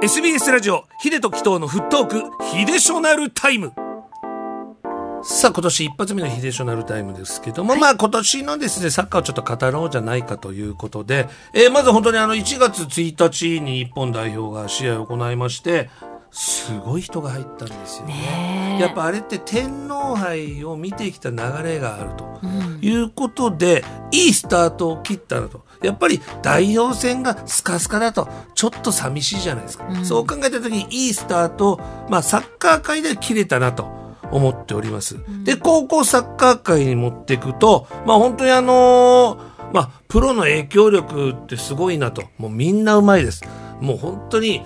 SBS ラジオヒデと紀藤のフットークヒデショナルタイム。さあ今年一発目のヒデショナルタイムですけども、まあ今年のですねサッカーをちょっと語ろうじゃないかということで、えーまず本当にあの1月1日に日本代表が試合を行いましてすごい人が入ったんですよね。やっぱあれって天皇杯を見てきた流れがあるということで、いいスタートを切ったなと。やっぱり代表戦がスカスカだとちょっと寂しいじゃないですか。そう考えた時にいいスタートを、まあサッカー界では切れたなと。思っております。で、高校サッカー界に持っていくと、まあ本当にあのーまあプロの影響力ってすごいなと。もうみんなうまいです。もう本当に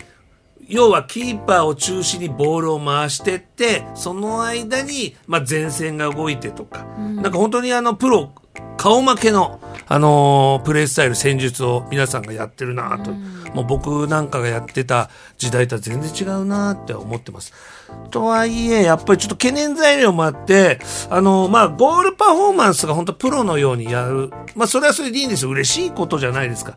要はキーパーを中心にボールを回してって、その間に、まあ、前線が動いてとか、なんか本当にあの、プロ、顔負けの、あのープレースタイル、戦術を皆さんがやってるなと、もう僕なんかがやってた時代とは全然違うなって思ってます。とはいえ、やっぱりちょっと懸念材料もあって、あのーまあ、ゴールパフォーマンスが本当プロのようにやる。まあ、それはそれでいいんですよ。嬉しいことじゃないですか。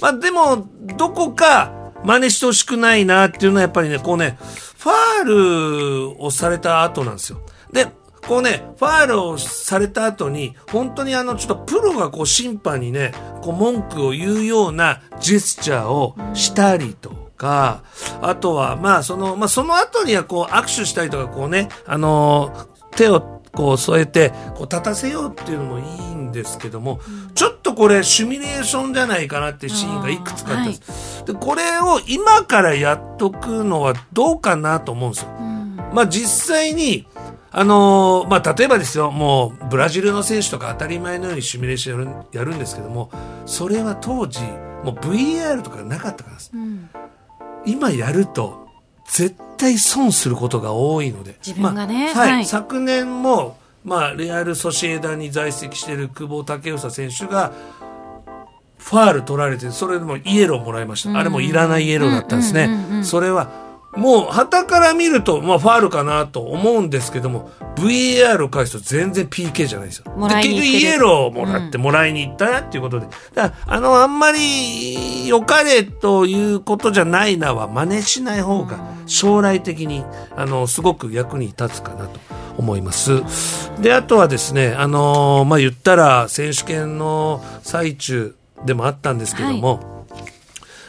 まあ、でも、どこか、真似してほしくないなっていうのはやっぱりね、こうね、ファールをされた後なんですよ。で、こうね、ファールをされた後に、本当にあの、ちょっとプロがこう審判にね、こう文句を言うようなジェスチャーをしたりとか、あとは、まあその、まあその後にはこう握手したりとか、こうね、あの手をこう添えて、こう立たせようっていうのもいいんですけども、ちょっとこれシミュレーションじゃないかなってシーンがいくつかあったんです。で、これを今からやっとくのはどうかなと思うんですよ。まあ実際に、あのーまあ例えばですよ、もうブラジルの選手とか当たり前のようにシミュレーションやるやるんですけども、それは当時、もう VR とかなかったからです。今やると、絶対損することが多いので。自分がねまあはい、はい昨年も、まあ、レアル・ソシエダに在籍している久保建英選手が、ファール取られて、それでもイエローもらいました。あれもいらないイエローだったんですね。それは、もう、旗から見ると、まあ、ファールかなと思うんですけども、VAR を返すと全然 PK じゃないんですよ。で結局イエローをもらってもらいに行ったなっていうことで。だから、あの、あんまり良かれということじゃないなは真似しない方が、将来的に、あの、すごく役に立つかなと思います。で、あとはですね、あの、まあ、言ったら、選手権の最中でもあったんですけども、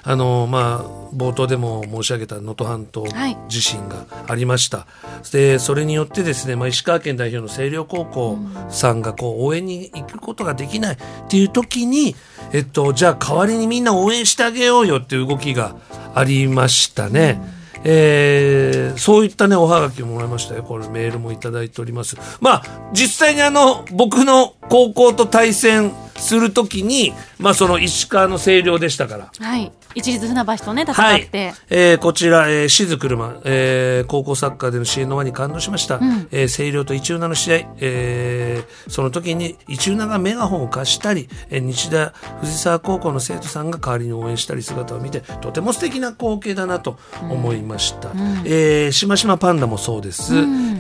あのまあ冒頭でも申し上げた能登半島はい地震がありました、でそれによってですね、まあ、石川県代表の星稜高校さんがこう応援に行くことができないっていう時に、えっと、じゃあ代わりにみんな応援してあげようよっていう動きがありましたね。えーそういったね、おはがきをもらいましたよ。これメールもいただいております。まあ、実際にあの、僕の高校と対戦するときに、まあその石川の星稜でしたから。はい。一律船橋とね、戦はいって。。えーこちら、えー、静車、えー高校サッカーでの支援の輪に感動しました。えー星稜と一浦の試合、えーその時に一浦がメガホンを貸したり、えー日大藤沢高校の生徒さんが代わりに応援したり姿を見て、とても素敵な光景だなと思いました。えーしましまパンダもそうです。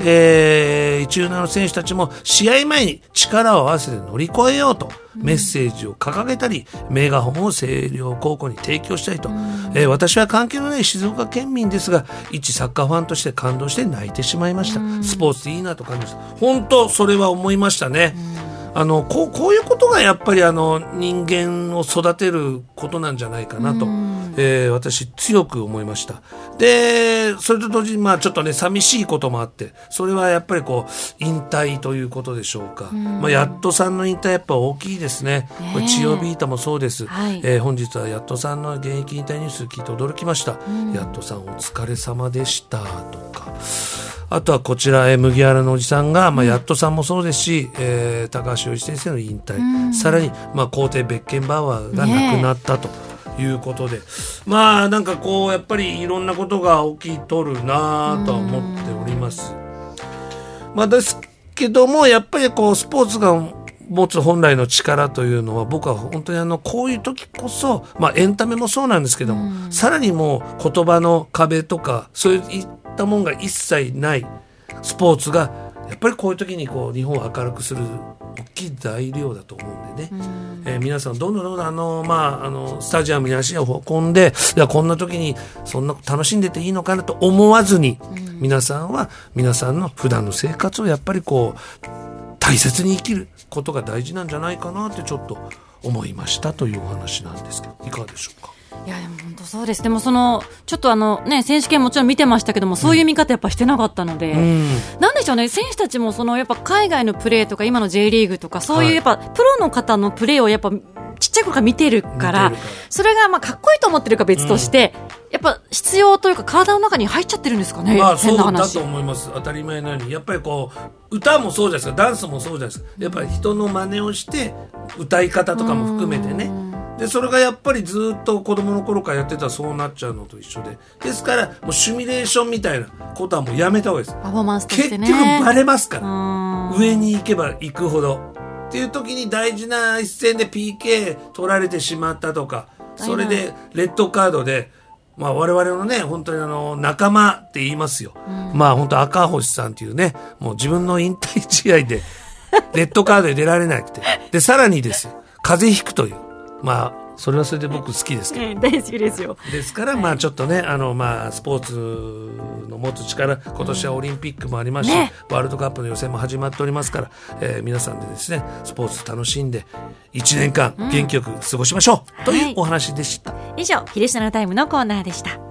えー一浦の選手たちも試合前に力を合わせて乗り越えようと、メッセージを掲げたり、メガホンを星稜高校に提供したりと、えー私は関係のない静岡県民ですが、一サッカーファンとして感動して泣いてしまいました。スポーツでいいなと感じました。本当、それは思いましたね。あのこうこういうことがやっぱりあの人間を育てることなんじゃないかなと、えー私強く思いました。でそれと同時にまあちょっとね寂しいこともあってそれはやっぱりこう引退ということでしょうか、まあ、やっとさんの引退やっぱ大きいですね。これ千代ビータもそうです、はい。えー本日はやっとさんの現役引退ニュース聞いて驚きました、やっとさんお疲れ様でした。とか。あとはこちら、えー麦わらのおじさんが、まあ、やっとさんもそうですし、えー高橋洋一先生の引退、さらに、まあ、皇帝ベッケンバウアーが亡くなったと。いうことでまあなんかこうやっぱりいろんなことが起きとるなとは思っております。まあですけどもやっぱりこうスポーツが持つ本来の力というのは僕は本当にあのこういう時こそ、まあ、エンタメもそうなんですけども、さらにもう言葉の壁とかそういったもんが一切ないスポーツがやっぱりこういう時にこう日本を明るくする大きい材料だと思うんでね、えー皆さんどんどんどんどんあの、まあ、あのスタジアムに足を運んでいやこんな時にそんな楽しんでていいのかなと思わずに、皆さんは皆さんの普段の生活をやっぱりこう大切に生きることが大事なんじゃないかなってちょっと思いましたというお話なんですけどいかがでしょうか？いやでも本当そうです。でもそのちょっとあのね選手権もちろん見てましたけどもそういう見方やっぱしてなかったので、うん。なんでしょうね選手たちもそのやっぱ海外のプレーとか今の J リーグとかそういうやっぱプロの方のプレーをやっぱちっちゃい頃から見てる。からそれがまあかっこいいと思ってるか別として、やっぱ必要というか体の中に入っちゃってるんですかね、まあそうだ変な話と思います。当たり前のように。やっぱりこう歌もそうじゃないですか。ダンスもそうじゃないですか。やっぱり人の真似をして歌い方とかも含めてねでそれがやっぱりずっと子供の頃からやってたらそうなっちゃうのと一緒で。ですからもうシミュレーションみたいなことはもうやめた方がいいです。パフォーマンスとし結局バレますから。うん。上に行けば行くほど。っていう時に大事な一戦で PK 取られてしまったとかそれでレッドカードで、まあ、我々のね本当にあの仲間って言いますよ、まあ本当赤星さんっていうねもう自分の引退試合でレッドカードで出られなくて。でさらにですよ。風邪ひくというまあそれはそれで僕好きですけど。うん大好きですよ。ですから、まあちょっとね、あの、まあスポーツの持つ力、今年はオリンピックもありますし、ね。ワールドカップの予選も始まっておりますから、えー皆さんでですね、スポーツ楽しんで、1年間元気よく過ごしましょう、というお話でした。以上昼下のタイムのコーナーでした